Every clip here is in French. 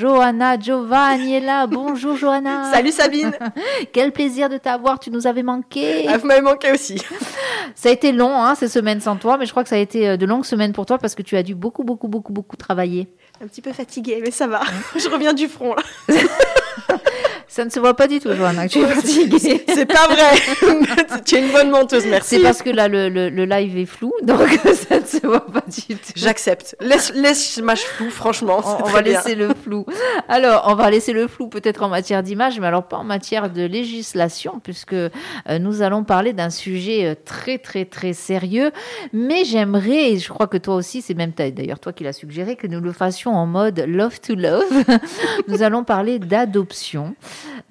Johanna Giovanni est là. Bonjour Johanna. Salut Sabine. Quel plaisir de t'avoir. Tu nous avais manqué. Ah, vous m'avez manqué aussi. Ça a été long, hein, ces semaines sans toi, mais je crois que ça a été euh, de longues semaines pour toi parce que tu as dû beaucoup, beaucoup, beaucoup, beaucoup travailler. Un petit peu fatiguée, mais ça va. je reviens du front là. Ça ne se voit pas du tout, Joanna, que tu es fatiguée. C'est pas vrai. tu es une bonne menteuse, merci. C'est parce que là, le, le, live est flou, donc ça ne se voit pas du tout. J'accepte. Laisse, laisse l'image floue, franchement. On, va laisser le flou. Alors, on va laisser le flou peut-être en matière d'image, mais alors pas en matière de législation, puisque euh, nous allons parler d'un sujet euh, très, très, très sérieux. Mais j'aimerais, et je crois que toi aussi, c'est même d'ailleurs toi qui l'as suggéré, que nous le fassions en mode love to love. nous allons parler d'adoption.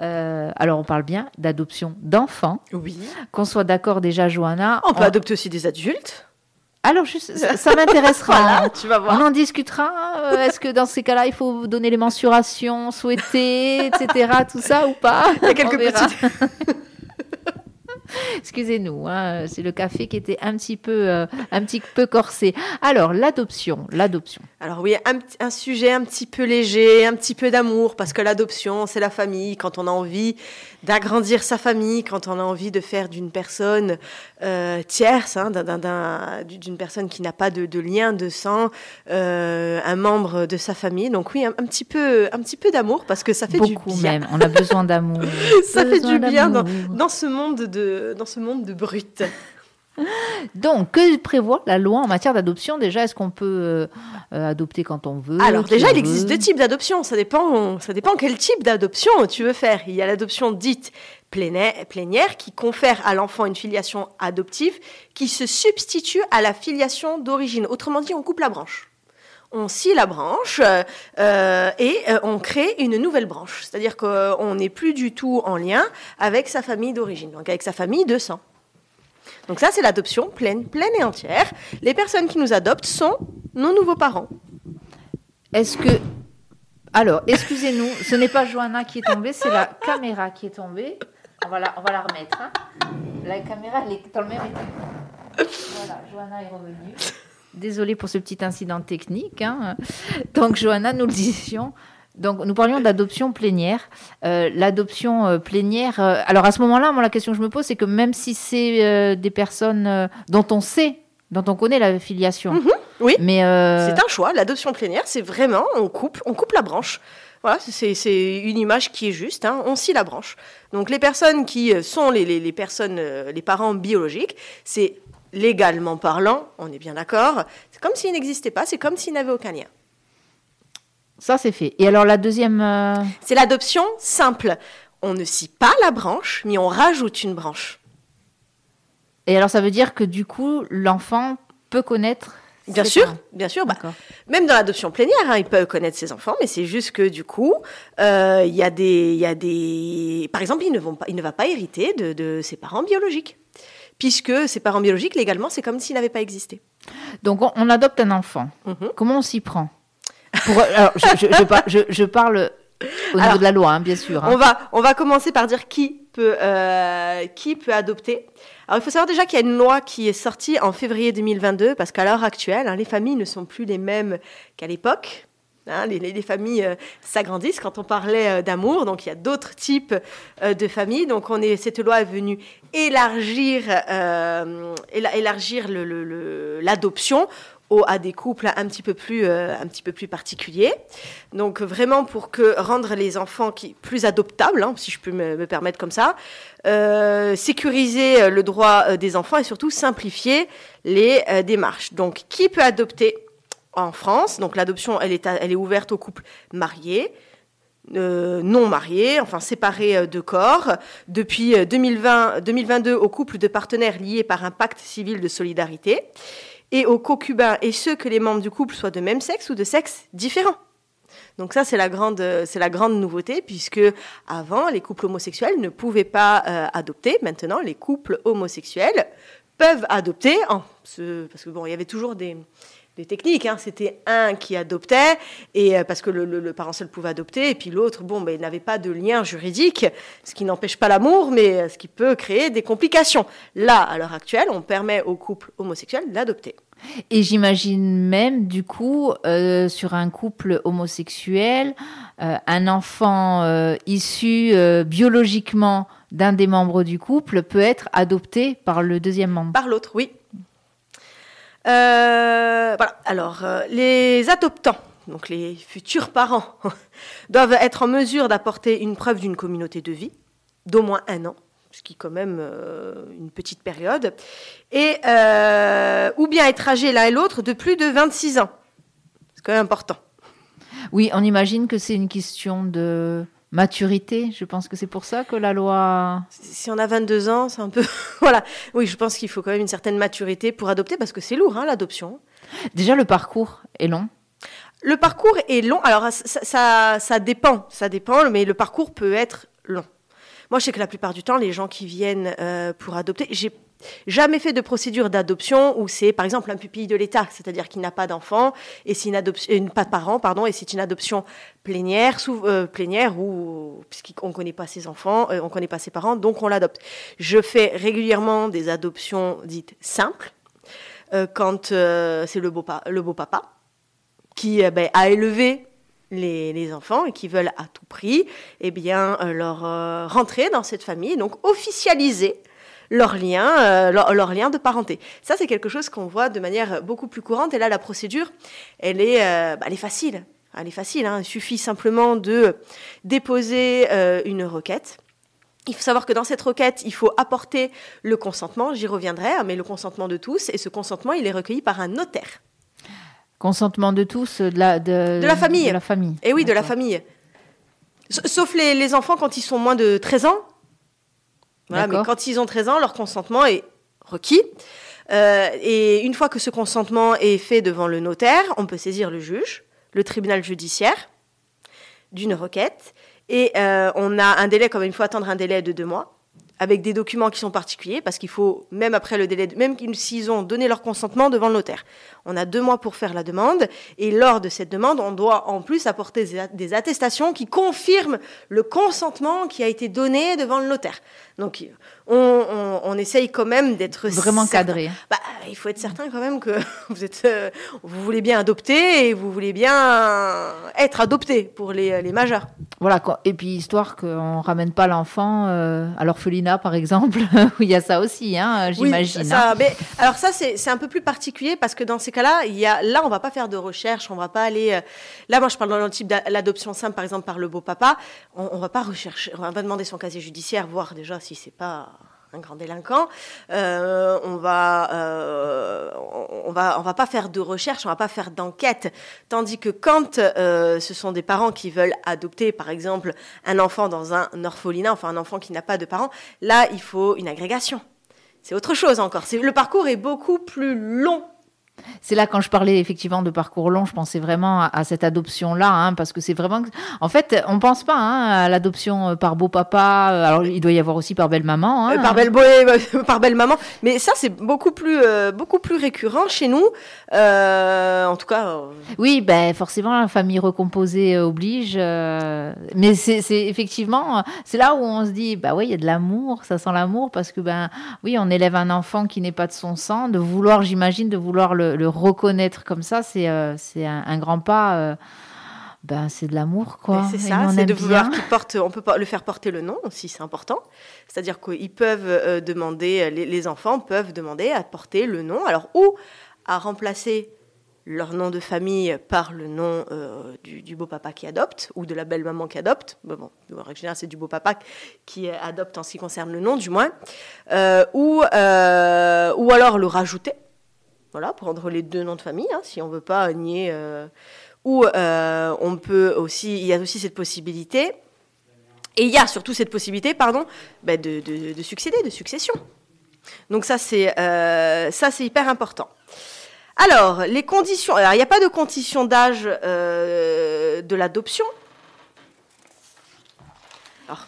Euh, alors, on parle bien d'adoption d'enfants. Oui. Qu'on soit d'accord déjà, Johanna. On peut adopter aussi des adultes. Alors, ça, m'intéressera. Hein. tu vas voir. On en discutera. Euh, est-ce que dans ces cas-là, il faut donner les mensurations souhaitées, etc., tout ça ou pas? Il y a quelques petites. Excusez-nous, hein, c'est le café qui était un petit peu, euh, un petit peu corsé. Alors, l'adoption, l'adoption. Alors oui, un, un, sujet un petit peu léger, un petit peu d'amour, parce que l'adoption, c'est la famille. Quand on a envie d'agrandir sa famille, quand on a envie de faire d'une personne euh, tierce, hein, d'une personne qui n'a pas de, lien de sang, euh, un membre de sa famille. Donc oui, un, petit peu, un petit peu d'amour, parce que ça fait du bien. Même. On a besoin d'amour. ça fait du bien dans, dans, ce monde de, dans ce monde de brut. Donc, que prévoit la loi en matière d'adoption Déjà, est-ce qu'on peut euh, euh, adopter quand on veut Alors, déjà, il existe deux types d'adoption. Ça dépend, ça dépend quel type d'adoption tu veux faire. Il y a l'adoption dite plénière qui confère à l'enfant une filiation adoptive qui se substitue à la filiation d'origine. Autrement dit, on coupe la branche on scie la branche euh, et on crée une nouvelle branche. C'est-à-dire qu'on n'est plus du tout en lien avec sa famille d'origine, donc avec sa famille de sang. Donc ça, c'est l'adoption pleine, pleine et entière. Les personnes qui nous adoptent sont nos nouveaux parents. Est-ce que... Alors, excusez-nous, ce n'est pas Johanna qui est tombée, c'est la caméra qui est tombée. On va la, on va la remettre. Hein. La caméra, elle est dans le même état. Voilà, Johanna est revenue. Désolée pour ce petit incident technique. Hein. Donc, Johanna, nous le disions, donc, nous parlions d'adoption plénière. Euh, l'adoption euh, plénière. Euh, alors, à ce moment-là, moi, la question que je me pose, c'est que même si c'est des personnes dont on sait, dont on connaît la filiation. Mhm. oui. Mais c'est un choix. L'adoption plénière, c'est vraiment on coupe, on coupe la branche. Voilà, c'est une image qui est juste. Hein. on scie la branche. Donc, les personnes qui sont les, les, les personnes, les parents biologiques, c'est légalement parlant, on est bien d'accord. C'est comme s'ils n'existaient pas. C'est comme s'ils n'avaient aucun lien. Ça, c'est fait. Et alors la deuxième... Euh, c'est l'adoption simple. On ne scie pas la branche, mais on rajoute une branche. Et alors ça veut dire que du coup, l'enfant peut connaître... Bien sûr, bien sûr. Bah, même dans l'adoption plénière, hein, il peut connaître ses enfants, mais c'est juste que du coup, euh, il y a des, y a des, par exemple, il ne, vont pas, il ne va pas hériter de, ses parents biologiques, puisque ses parents biologiques légalement, c'est comme s'il n'avait pas existé. Donc on, adopte un enfant. Mhm. Comment on s'y prend? Alors, je, parle au niveau de la loi, hein, bien sûr. Hein. On, va, on va commencer par dire qui peut, euh, qui peut adopter. Alors, il faut savoir déjà qu'il y a une loi qui est sortie en février 2022, parce qu'à l'heure actuelle, hein, les familles ne sont plus les mêmes qu'à l'époque. les, familles euh, s'agrandissent quand on parlait euh, d'amour, donc il y a d'autres types de familles. Donc on est, cette loi est venue élargir, élargir l'adoption à des couples un petit peu plus, euh, un petit peu plus particuliers. Donc vraiment pour que rendre les enfants plus adoptables, hein, si je peux me, permettre comme ça, euh, sécuriser euh, le droit des enfants et surtout simplifier les démarches. Donc qui peut adopter en France? Donc l'adoption, elle est, elle est ouverte aux couples mariés. non mariés, enfin séparés de corps, depuis 2020, 2022 aux couples de partenaires liés par un pacte civil de solidarité et aux co-cubains et ceux que les membres du couple soient de même sexe ou de sexe différent. Donc ça, c'est la grande, c'est la grande nouveauté, puisque avant, les couples homosexuels ne pouvaient pas euh, adopter. Maintenant, les couples homosexuels peuvent adopter, parce que bon, il y avait toujours des, des techniques. Hein. C'était un qui adoptait, et euh, parce que le, parent seul pouvait adopter, et puis l'autre, bon, ben, n'avait pas de lien juridique, ce qui n'empêche pas l'amour, mais euh, ce qui peut créer des complications. Là, à l'heure actuelle, on permet aux couples homosexuels d'adopter. Et j'imagine même, du coup, euh, sur un couple homosexuel, euh, un enfant euh, issu biologiquement d'un des membres du couple peut être adopté par le deuxième membre. Par l'autre, oui. Euh, voilà. Alors, euh, les adoptants, donc les futurs parents, doivent être en mesure d'apporter une preuve d'une communauté de vie d'au moins un an, ce qui est quand même euh, une petite période, et ou bien être âgés l'un et l'autre de plus de 26 ans. C'est quand même important. Oui, on imagine que c'est une question de maturité. Je pense que c'est pour ça que la loi. Si on a 22 ans, c'est un peu... voilà. Oui, je pense qu'il faut quand même une certaine maturité pour adopter, parce que c'est lourd, hein, l'adoption. Déjà, le parcours est long. Le parcours est long. Alors, ça, ça, ça dépend. Ça dépend, mais le parcours peut être long. Moi, je sais que la plupart du temps, les gens qui viennent euh, pour adopter, j'ai jamais fait de procédure d'adoption où c'est, par exemple, un pupille de l'État, c'est-à-dire qu'il n'a pas d'enfant et c'est une adoption, pas de parents, pardon, et c'est une adoption plénière, sous, euh, plénière ou puisqu'on connaît pas ses enfants, euh, on connaît pas ses parents, donc on l'adopte. Je fais régulièrement des adoptions dites simples euh, quand euh, c'est le beau, papa qui euh, ben, a élevé les, les enfants et qui veulent à tout prix eh bien, euh, leur euh, rentrer dans cette famille, donc officialiser leur lien, euh, leur, leur lien de parenté. Ça, c'est quelque chose qu'on voit de manière beaucoup plus courante. Et là, la procédure, elle est, euh, bah, elle est facile. Elle est facile. hein. Il suffit simplement de déposer euh, une requête. Il faut savoir que dans cette requête, il faut apporter le consentement. J'y reviendrai, hein, mais le consentement de tous. Et ce consentement, il est recueilli par un notaire. Consentement de tous, de la, de, De la famille. De la famille. Et oui, de la famille. Sauf les, les enfants quand ils sont moins de 13 ans. Voilà, mais quand ils ont 13 ans, leur consentement est requis. Euh, et une fois que ce consentement est fait devant le notaire, on peut saisir le juge, le tribunal judiciaire, d'une requête. Et euh, on a un délai, comme il faut attendre un délai de deux mois, avec des documents qui sont particuliers, parce qu'il faut, même après le délai, même s'ils ont donné leur consentement devant le notaire, on a deux mois pour faire la demande. Et lors de cette demande, on doit en plus apporter des attestations qui confirment le consentement qui a été donné devant le notaire. Donc, on, on, on essaye quand même d'être Vraiment certain. cadré. Bah, il faut être certain quand même que vous êtes, euh, vous voulez bien adopter et vous voulez bien être adopté pour les, les majeurs. Voilà, quoi. Et puis, histoire qu'on ramène pas l'enfant euh, à l'orphelinat, par exemple, où il y a ça aussi, hein, j'imagine. Oui, hein. mais, alors ça, c'est un peu plus particulier parce que dans ces cas-là, il y a, là, on va pas faire de recherche, on va pas aller. euh, là, moi, je parle dans le type de l'adoption simple, par exemple, par le beau papa. On, on va pas rechercher, on va demander son casier judiciaire, voir déjà si c'est pas un grand délinquant. Euh, on va, euh, va, pas faire de recherche, on va pas faire d'enquête. Tandis que quand euh, ce sont des parents qui veulent adopter, par exemple, un enfant dans un orphelinat, enfin un enfant qui n'a pas de parents, là, il faut une agrégation. C'est autre chose encore. Le parcours est beaucoup plus long. C'est là quand je parlais effectivement de parcours long, je pensais vraiment à, à cette adoption-là, hein, parce que c'est vraiment. En fait, on pense pas hein, à l'adoption euh, par beau papa. euh, Alors, il doit y avoir aussi par belle maman. hein. Euh, par belle par belle maman. Mais ça, c'est beaucoup plus, euh, beaucoup plus récurrent chez nous. Euh, en tout cas, Oui, ben forcément, la famille recomposée oblige. mais c'est effectivement, c'est là où on se dit, bah oui, il y a de l'amour, ça sent l'amour, parce que ben oui, on élève un enfant qui n'est pas de son sang, de vouloir, j'imagine, de vouloir le, le reconnaître comme ça, c'est euh, un, un grand pas. euh, ben c'est de l'amour, quoi. c'est ça, c'est de vouloir qu'il porte. On peut le faire porter le nom aussi, c'est important. C'est-à-dire qu'ils peuvent euh, demander, les, les enfants peuvent demander à porter le nom. Alors ou à remplacer leur nom de famille par le nom euh, du, du beau papa qui adopte ou de la belle maman qui adopte. Bon, en règle générale, c'est du beau papa qui euh, adopte en ce qui concerne le nom, du moins. Euh, ou, euh, ou alors le rajouter. Voilà, prendre les deux noms de famille, hein, si on veut pas nier. euh, ou euh, on peut aussi, il y a aussi cette possibilité. Et il y a surtout cette possibilité, pardon, bah, de, de- de succéder, de succession. Donc ça, c'est euh, ça, c'est hyper important. Alors, les conditions. Alors, il n'y a pas de condition d'âge de l'adoption. Alors.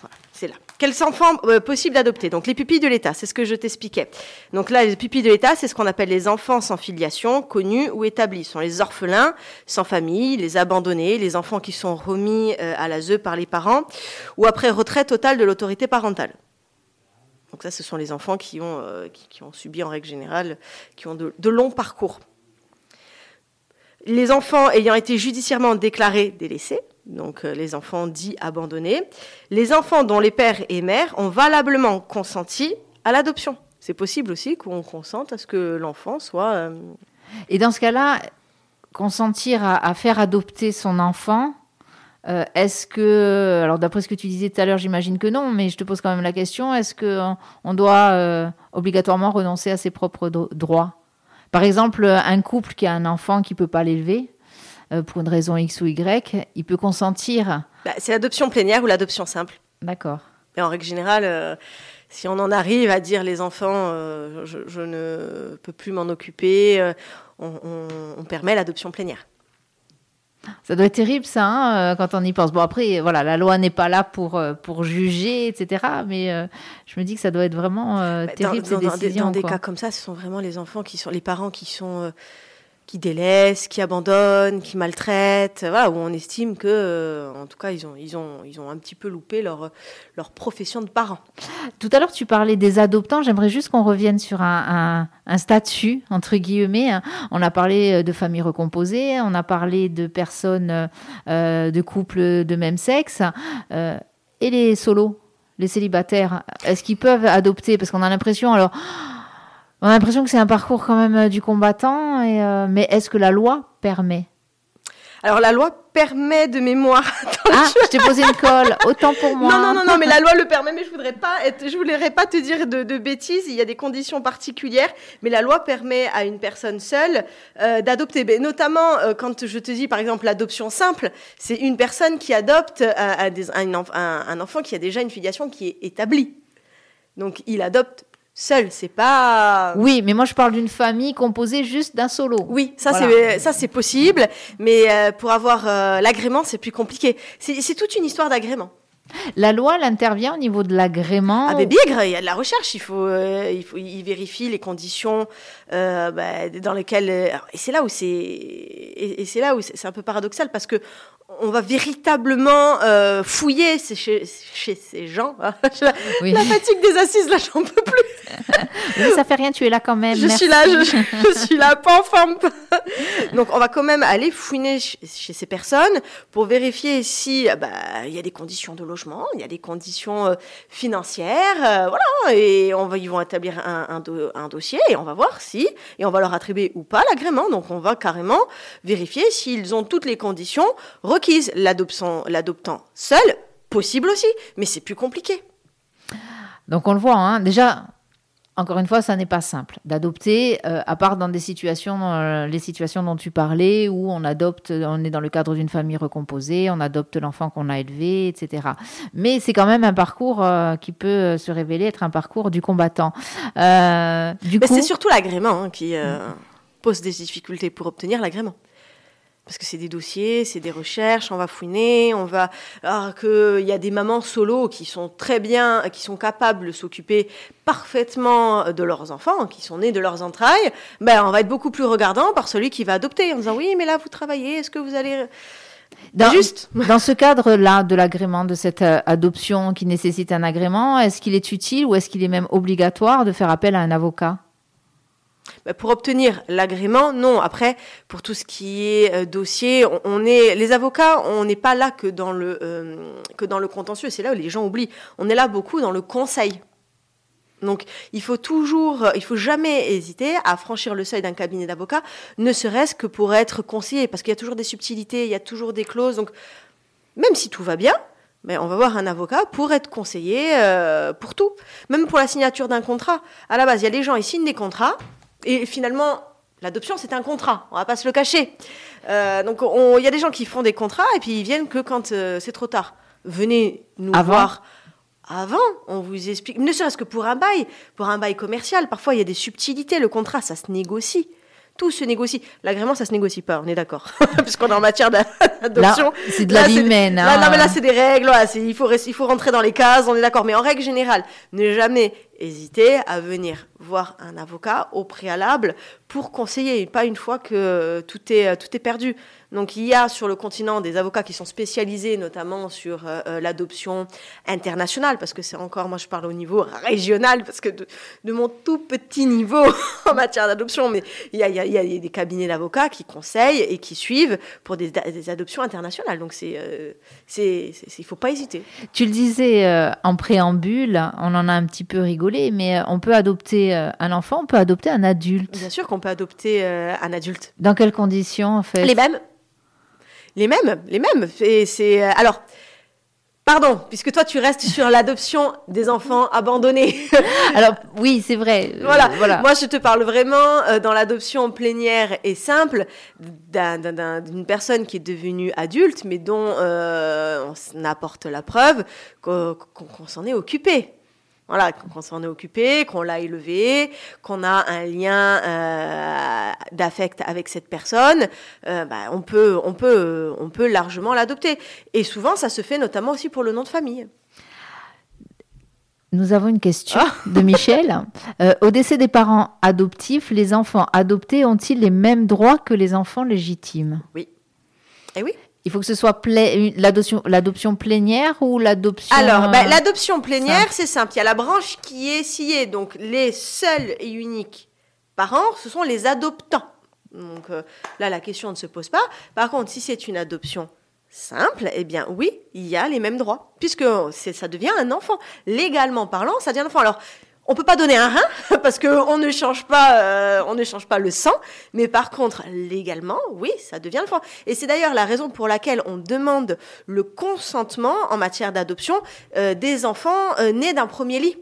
Quels enfants euh, possibles d'adopter Donc, les pupilles de l'État, c'est ce que je t'expliquais. Donc là, les pupilles de l'État, c'est ce qu'on appelle les enfants sans filiation, connus ou établis. Ce sont les orphelins sans famille, les abandonnés, les enfants qui sont remis euh, à l'ASE par les parents, ou après retrait total de l'autorité parentale. Donc ça, ce sont les enfants qui ont, euh, subi en règle générale, qui ont de longs parcours. Les enfants ayant été judiciairement déclarés délaissés, donc euh, les enfants dits abandonnés, les enfants dont les pères et mères ont valablement consenti à l'adoption. C'est possible aussi qu'on consente à ce que l'enfant soit... euh, Et dans ce cas-là, consentir à, faire adopter son enfant, euh, est-ce que, alors d'après ce que tu disais tout à l'heure, j'imagine que non, mais je te pose quand même la question, est-ce qu'on on doit obligatoirement renoncer à ses propres droits? Par exemple, un couple qui a un enfant qui peut pas l'élever, pour une raison X ou Y, il peut consentir. bah, c'est l'adoption plénière ou l'adoption simple. D'accord. Et en règle générale, euh, si on en arrive à dire les enfants, euh, je, je ne peux plus m'en occuper, euh, on, on- on permet l'adoption plénière. Ça doit être terrible, ça, hein, euh, quand on y pense. Bon, après, voilà, la loi n'est pas là pour, euh, pour juger, etc. Mais euh, je me dis que ça doit être vraiment euh, Bah, terrible, dans, ces dans- décisions. dans des quoi. cas comme ça, ce sont vraiment les enfants qui sont, les parents qui sont, euh, qui délaissent, qui abandonnent, qui maltraitent, voilà, où on estime que, euh, en tout cas, ils ont, ils ont, ils ont un petit peu loupé leur, leur profession de parents. Tout à l'heure, tu parlais des adoptants. J'aimerais juste qu'on revienne sur un, statut, entre guillemets. hein. On a parlé euh, de familles recomposées, on a parlé de personnes, euh, de couples de même sexe. Et les solos, les célibataires, est-ce qu'ils peuvent adopter? Parce qu'on a l'impression, alors, on a l'impression que c'est un parcours quand même euh, du combattant. Et, euh, mais est-ce que la loi permet? Alors la loi permet de mémoire. Ah, je t'ai posé une colle. Autant pour moi. Non, non, non, non, mais la loi le permet, mais je voudrais pas être, je voudrais pas te dire de, de bêtises. Il y a des conditions particulières, mais la loi permet à une personne seule euh, d'adopter. Notamment euh, quand je te dis, par exemple, l'adoption simple, c'est une personne qui adopte à des- un enfant qui a déjà une filiation qui est établie. Donc il adopte seul. C'est pas. Oui, mais moi je parle d'une famille composée juste d'un solo. Oui, ça Voilà. c'est ça c'est possible, mais euh, pour avoir euh, l'agrément, c'est plus compliqué. C'est toute une histoire d'agrément. La loi, elle intervient au niveau de l'agrément. Ah, mais bigre, il y a de la recherche. Il faut, euh, il faut, il vérifie les conditions euh, bah, dans lesquelles. euh, et c'est là où c'est, et, et c'est là où c'est un peu paradoxal parce que on va véritablement euh, fouiller chez, chez ces gens. la, Oui. la fatigue des assises, là, j'en peux plus. Oui, ça fait rien, tu es là quand même. Je merci. suis là, je, je suis là, pas en forme. Donc, on va quand même aller fouiner ch- chez ces personnes pour vérifier si ah bah, il y a des conditions de logement, il y a des conditions euh, financières, euh, voilà. Et on va, ils vont établir un, un do- un dossier et on va voir si et on va leur attribuer ou pas l'agrément. Donc, on va carrément vérifier s'ils ont toutes les conditions requises. L'adoptant seul, possible aussi, mais c'est plus compliqué. Donc on le voit, hein. déjà, encore une fois, ça n'est pas simple d'adopter, euh, à part dans des situations, euh, les situations dont tu parlais, où on adopte, on est dans le cadre d'une famille recomposée, on adopte l'enfant qu'on a élevé, etc. Mais c'est quand même un parcours euh, qui peut se révéler être un parcours du combattant. Euh, du Mais coup, c'est surtout l'agrément hein, qui pose des difficultés pour obtenir l'agrément. Parce que c'est des dossiers, c'est des recherches, on va fouiner, on va. Alors qu'il y a des mamans solo qui sont très bien, qui sont capables de s'occuper parfaitement de leurs enfants, qui sont nés de leurs entrailles, ben on va être beaucoup plus regardant par celui qui va adopter en disant oui, mais là vous travaillez, est-ce que vous allez. Dans, Juste. dans ce cadre-là de l'agrément, de cette euh, adoption qui nécessite un agrément, est-ce qu'il est utile ou est-ce qu'il est même obligatoire de faire appel à un avocat? Ben, pour obtenir l'agrément, non. Après, pour tout ce qui est euh, dossier, on, est les avocats, on n'est pas là que dans le euh, que dans le contentieux. C'est là où les gens oublient. On est là beaucoup dans le conseil. Donc, il faut toujours, il faut jamais hésiter à franchir le seuil d'un cabinet d'avocats, ne serait-ce que pour être conseillé, parce qu'il y a toujours des subtilités, il y a toujours des clauses. Donc, même si tout va bien, ben, on va voir un avocat pour être conseillé euh, pour tout. Même pour la signature d'un contrat. À la base, il y a des gens, ils signent des contrats, et finalement, l'adoption, c'est un contrat. On va pas se le cacher. Euh, donc, on- il y a des gens qui font des contrats, et puis ils viennent que quand euh, c'est trop tard. Venez nous Avant. voir avant, on vous explique, ne serait-ce que pour un bail, pour un bail commercial, parfois il y a des subtilités, le contrat, ça se négocie. Tout se négocie. L'agrément, ça se négocie pas, on est d'accord. Puisqu'on est en matière d'a- d'adoption. C'est de la Là, vie humaine. Là, hein. non, mais là, c'est des règles. il, faut, res- il faut rentrer dans les cases, on est d'accord. Mais en règle générale, ne jamais hésiter à venir voir un avocat au préalable pour conseiller, pas une fois que tout est, tout est perdu. Donc il y a sur le continent des avocats qui sont spécialisés notamment sur euh, euh, l'adoption internationale, parce que c'est encore, moi je parle au niveau régional, parce que de, de mon tout petit niveau en matière d'adoption, mais il y a, il y a- il y a des cabinets d'avocats qui conseillent et qui suivent pour des, des adoptions internationales. Donc c'est, euh, c'est, il faut pas hésiter. Tu le disais euh, en préambule, on en a un petit peu rigolé, mais on peut adopter un enfant, on peut adopter un adulte. Bien sûr qu'on peut adopter un adulte. Dans quelles conditions, en fait? Les mêmes. Les mêmes, les mêmes. Et c'est euh, alors. Pardon, puisque toi tu restes sur l'adoption des enfants abandonnés. Alors, oui, c'est vrai. euh, voilà. voilà. Moi je te parle vraiment euh, dans l'adoption plénière et simple d'un- d'un- d'un- d'une personne qui est devenue adulte, mais dont euh, on apporte la preuve qu'on s'en est occupé. Voilà, qu'on s'en est occupé, qu'on l'a élevé, qu'on a un lien euh, d'affect avec cette personne, euh, bah, on peut, on peut, on peut largement l'adopter. Et souvent, ça se fait notamment aussi pour le nom de famille. Nous avons une question Ah. de Michel. Euh, au décès des parents adoptifs, les enfants adoptés ont-ils les mêmes droits que les enfants légitimes? Eh oui. Il faut que ce soit l'adoption plénière ou l'adoption. Alors, bah, euh, l'adoption plénière, c'est simple. Il y a la branche qui est sciée. Donc, les seuls et uniques parents, ce sont les adoptants. Donc, euh, là, la question ne se pose pas. Par contre, si c'est une adoption simple, eh bien, oui, il y a les mêmes droits. Puisque c'est- ça devient un enfant. Légalement parlant, ça devient un enfant. Alors, on peut pas donner un rein parce qu'on ne change pas, euh, on ne change pas le sang. Mais par contre, légalement, oui, ça devient un enfant. Et c'est d'ailleurs la raison pour laquelle on demande le consentement en matière d'adoption euh, des enfants euh, nés d'un premier lit.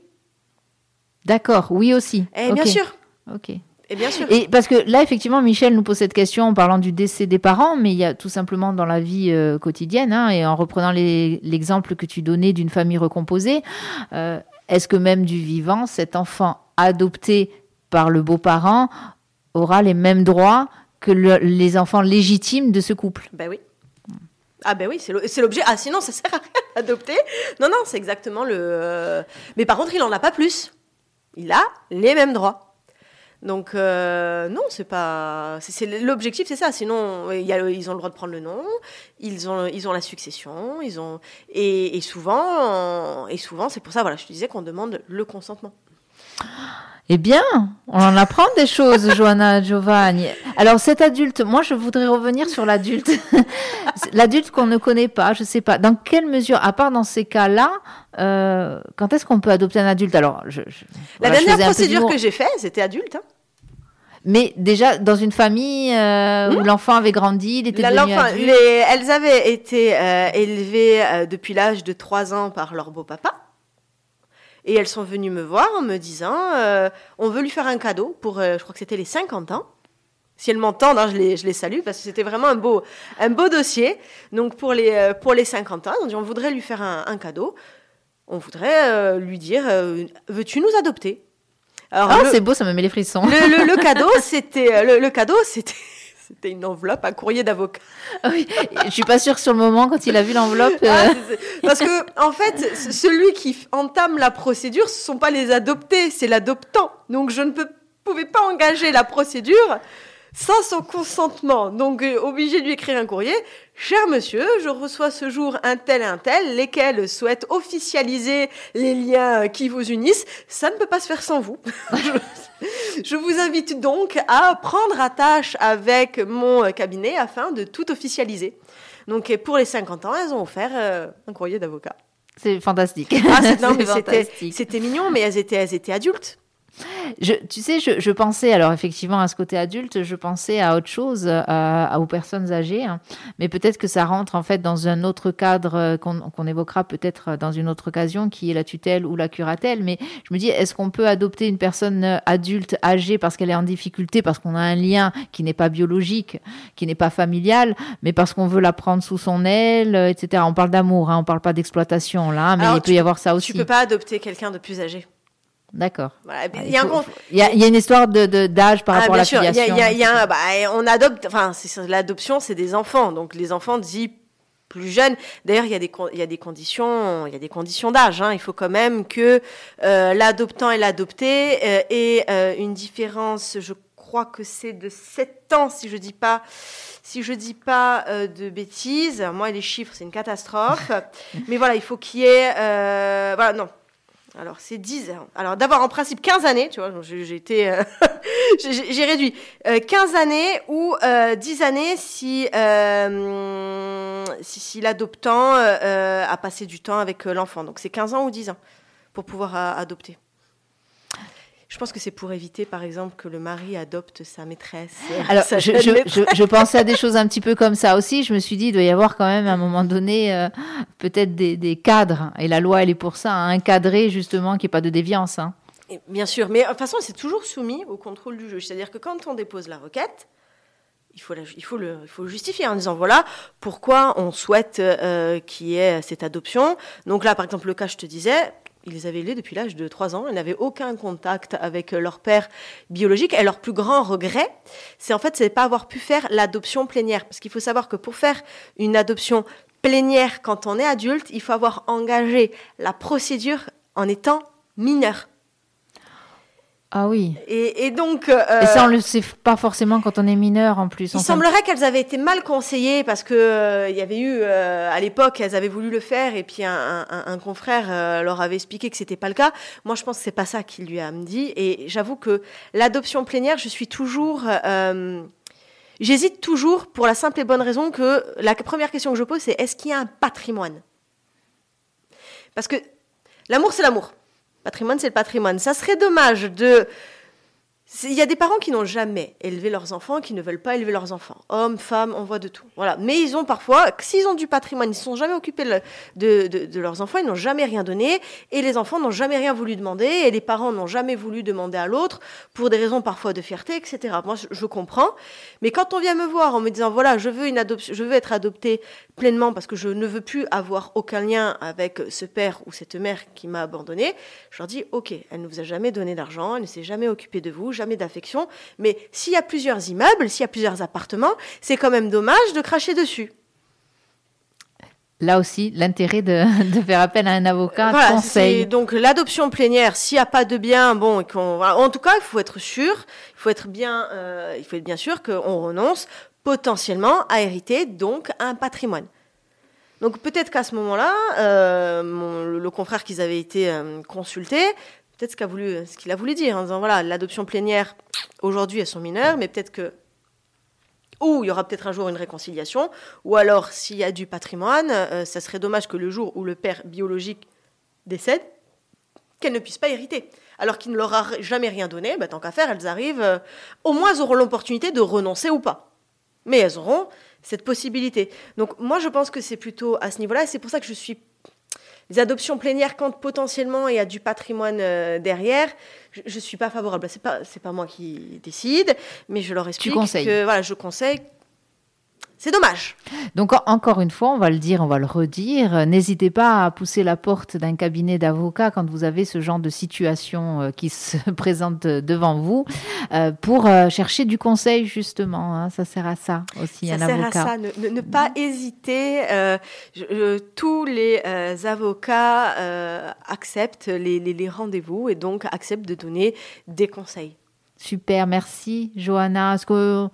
D'accord, oui aussi. Eh Ok, bien sûr, Ok. et bien sûr. Et parce que là, effectivement, Michel nous pose cette question en parlant du décès des parents, mais il y a tout simplement dans la vie euh, quotidienne, hein, et en reprenant l'exemple que tu donnais d'une famille recomposée, euh, est-ce que même du vivant, cet enfant adopté par le beau-parent aura les mêmes droits que le- les enfants légitimes de ce couple? Ben oui. Ah ben oui, c'est l'objet. Ah sinon, ça sert à rien d'adopter. Non, non, c'est exactement le... euh, Mais par contre, il en a pas plus. Il a les mêmes droits. Donc, euh, non, c'est pas... c'est- L'objectif, c'est ça. Sinon, ils ont le droit de prendre le nom, ils ont, ils ont la succession, ils ont... Et, et souvent, et souvent c'est pour ça, voilà, je te disais qu'on demande le consentement. Eh bien, on en apprend des choses, Johanna Giovanni. Alors, cet adulte, moi, je voudrais revenir sur l'adulte. l'adulte qu'on ne connaît pas, je sais pas. Dans quelle mesure, à part dans ces cas-là, euh, quand est-ce qu'on peut adopter un adulte Alors, je, je- La voilà, dernière procédure que j'ai faite, c'était adulte. hein. Mais déjà, dans une famille euh, où l'enfant avait grandi, il était La- devenu adulte. les- elles avaient été euh, élevées depuis l'âge de 3 ans par leur beau-papa. Et elles sont venues me voir en me disant euh, on veut lui faire un cadeau pour, euh, je crois que c'était les 50 ans. Si elles m'entendent, hein, je, les, je les salue parce que c'était vraiment un beau, un beau dossier. Donc pour les, euh, pour les 50 ans, on dit on voudrait lui faire un, un cadeau. On voudrait euh, lui dire veux-tu nous adopter? Alors, Ah, c'est beau, ça me met les frissons. le, le- le cadeau, c'était le, le cadeau, c'était c'était une enveloppe, un courrier d'avocat. Oui, je suis pas sûre sur le moment, quand il a vu l'enveloppe. euh, Ah, c'est- Parce que en fait, celui qui entame la procédure, ce sont pas les adoptés, c'est l'adoptant. Donc je ne peux, pouvais pas engager la procédure sans son consentement. Donc euh, obligé de lui écrire un courrier. Cher monsieur, je reçois ce jour un tel et un tel, lesquels souhaitent officialiser les liens qui vous unissent. Ça ne peut pas se faire sans vous. je, vous invite donc à prendre attache avec mon cabinet afin de tout officialiser. Donc, pour les 50 ans, elles ont offert euh, un courrier d'avocat. C'est fantastique. Ah, c'était mignon, mais elles étaient, elles étaient adultes. Je, tu sais, je, je pensais, alors effectivement, à ce côté adulte, je pensais à autre chose, à- aux personnes âgées, hein. mais peut-être que ça rentre en fait dans un autre cadre euh, qu'on évoquera peut-être dans une autre occasion, qui est la tutelle ou la curatelle. Mais je me dis, est-ce qu'on peut adopter une personne euh, adulte âgée parce qu'elle est en difficulté, parce qu'on a un lien qui n'est pas biologique, qui n'est pas familial, mais parce qu'on veut la prendre sous son aile, euh, etc. On parle d'amour, hein, on parle pas d'exploitation là, mais Alors, il peut tu y avoir ça Tu aussi. peux pas adopter quelqu'un de plus âgé. D'accord. Voilà. Ah, Il y a un faut- con- faut- il y a- il y a une histoire de de- d'âge par Ah, rapport à la sûr, il y a- filiation. il y a- il y a un- etc. bah, on adopte, enfin, c'est l'adoption, c'est des enfants. Donc, les enfants dits plus jeunes. D'ailleurs, il y a des, con- il y a des conditions, il y a des conditions d'âge. hein. Il faut quand même que euh, l'adoptant et l'adopté euh, aient euh, une différence, je crois que c'est de 7 ans, si je dis pas, si je dis pas euh, de bêtises. Moi, les chiffres, c'est une catastrophe. Mais voilà, il faut qu'il y ait. euh, voilà, non. Alors, c'est 10 ans. Alors, d'avoir en principe 15 années, tu vois, j'ai été. euh, j'ai- réduit. Euh, 15 années ou euh, 10 années si, euh, si, si l'adoptant euh, euh, a passé du temps avec l'enfant. Donc, c'est 15 ans ou 10 ans pour pouvoir adopter. Je pense que c'est pour éviter, par exemple, que le mari adopte sa maîtresse. euh, Alors, sa je, jeune je, maîtresse. je, je pensais à des choses un petit peu comme ça aussi. Je me suis dit, il doit y avoir quand même à un moment donné euh, peut-être des, des cadres. Et la loi, elle est pour ça, hein, encadrer justement qu'il n'y ait pas de déviance. hein. Bien sûr, mais de toute façon, c'est toujours soumis au contrôle du juge. C'est-à-dire que quand on dépose la requête, il faut, la- il faut, le, il faut le justifier en disant voilà pourquoi on souhaite euh, qu'il y ait cette adoption. Donc là, par exemple, le cas, je te disais, ils avaient élevés depuis l'âge de 3 ans. Ils n'avaient aucun contact avec euh, leur père biologique. Et leur plus grand regret, c'est en fait, c'est pas avoir pu faire l'adoption plénière. Parce qu'il faut savoir que pour faire une adoption plénière quand on est adulte, il faut avoir engagé la procédure en étant mineur. Ah oui. Et, et donc, euh, Et ça, on le sait pas forcément quand on est mineur en plus. il semblerait qu'elles avaient été mal conseillées parce que euh, il y avait eu euh, à l'époque, elles avaient voulu le faire et puis un, un- un confrère leur avait expliqué que c'était pas le cas. Moi, je pense que c'est pas ça qu'il lui a dit. Et j'avoue que l'adoption plénière, je suis toujours J'hésite toujours pour la simple et bonne raison que la première question que je pose, c'est est-ce qu'il y a un patrimoine? Parce que l'amour, c'est l'amour. Patrimoine, c'est le patrimoine. Ça serait dommage de. Il y a des parents qui n'ont jamais élevé leurs enfants, qui ne veulent pas élever leurs enfants. Hommes, femmes, on voit de tout. Voilà. Mais ils ont parfois, s'ils ont du patrimoine, ils ne sont jamais occupés de, leurs enfants, ils n'ont jamais rien donné, et les enfants n'ont jamais rien voulu demander, et les parents n'ont jamais voulu demander à l'autre, pour des raisons parfois de fierté, etc. Moi, je, comprends. Mais quand on vient me voir en me disant, voilà, je veux, je veux être adopté pleinement parce que je ne veux plus avoir aucun lien avec ce père ou cette mère qui m'a abandonné, je leur dis, ok, elle ne vous a jamais donné d'argent, elle ne s'est jamais occupée de vous, jamais d'affection, mais s'il y a plusieurs immeubles, s'il y a plusieurs appartements, c'est quand même dommage de cracher dessus. Là aussi, l'intérêt de, de faire appel à un avocat Voilà, conseil. donc l'adoption plénière, s'il n'y a pas de bien, bon, en tout cas, il faut être sûr, il faut être bien, euh, il faut être bien sûr qu'on renonce potentiellement à hériter donc un patrimoine. Donc peut-être qu'à ce moment-là, euh, le confrère qu'ils avaient été euh, consultés, peut-être ce qu'il a voulu, qu'il a voulu dire en disant voilà, l'adoption plénière, aujourd'hui elles sont mineures, mais peut-être que ou il y aura peut-être un jour une réconciliation, ou alors s'il y a du patrimoine, euh, ça serait dommage que le jour où le père biologique décède, qu'elles ne puissent pas hériter. Alors qu'il ne leur a jamais rien donné, bah, tant qu'à faire, elles arrivent, euh, au moins elles auront l'opportunité de renoncer ou pas. Mais elles auront cette possibilité. Donc moi je pense que c'est plutôt à ce niveau-là, et c'est pour ça que je suis... Les adoptions plénières, quand potentiellement il y a du patrimoine euh, derrière, je ne suis pas favorable. C'est pas, c'est pas moi qui décide, mais je leur explique conseilles. que voilà, je conseille. C'est dommage. Donc en- encore une fois, on va le dire, on va le redire. euh, N'hésitez pas à pousser la porte d'un cabinet d'avocats quand vous avez ce genre de situation euh, qui se présente euh, devant vous pour chercher du conseil justement. hein. ça sert à ça aussi ça un sert avocat. à ça, ne, pas hésiter. euh, je- je- tous les euh, avocats euh, acceptent les, les- les rendez-vous et donc acceptent de donner des conseils. Super, merci Johanna. Est-ce que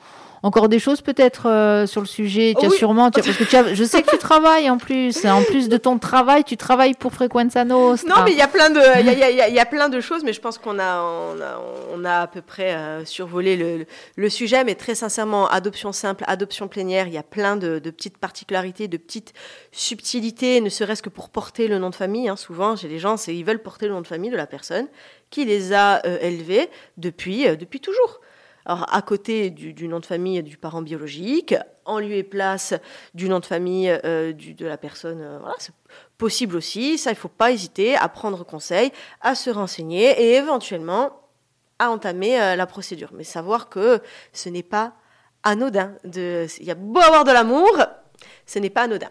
encore des choses peut-être euh, sur le sujet Tu as Oui. sûrement, tu as- parce que tu as- je sais que tu travailles en plus. En plus de ton travail, tu travailles pour Frequenza Nostra. Non, mais il y a plein de, il y a, y y y plein de choses, mais je pense qu'on a, on a, on a à peu près euh, survolé le, le sujet. Mais très sincèrement, adoption simple, adoption plénière, il y a plein de, de petites particularités, de petites subtilités, ne serait-ce que pour porter le nom de famille. hein. Souvent, chez les gens, c'est ils veulent porter le nom de famille de la personne qui les a euh, élevés depuis, depuis toujours. Alors, à côté du, nom de famille du parent biologique, en lieu et place du nom de famille euh, de la personne, euh, c'est possible aussi. Ça, il ne faut pas hésiter à prendre conseil, à se renseigner et éventuellement à entamer euh, la procédure. Mais savoir que ce n'est pas anodin. Il y a beau avoir de l'amour, ce n'est pas anodin.